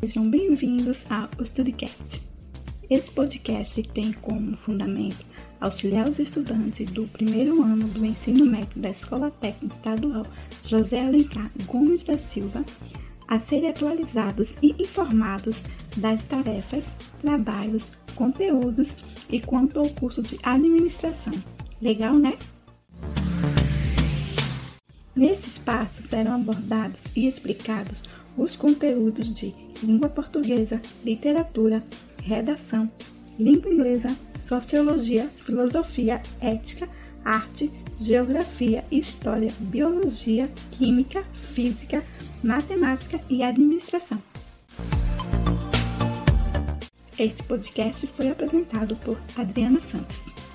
bem-vindos ao StudyCast. Esse podcast tem como fundamento auxiliar os estudantes do primeiro ano do ensino médio da Escola Técnica Estadual José Alencar Gomes da Silva a serem atualizados e informados das tarefas, trabalhos, conteúdos e quanto ao curso de administração. Legal, né? Nesse espaço serão abordados e explicados os conteúdos de língua portuguesa, literatura, redação, língua inglesa, sociologia, filosofia, ética, arte, geografia, história, biologia, química, física, matemática e administração. Esse podcast foi apresentado por Adriana Santos.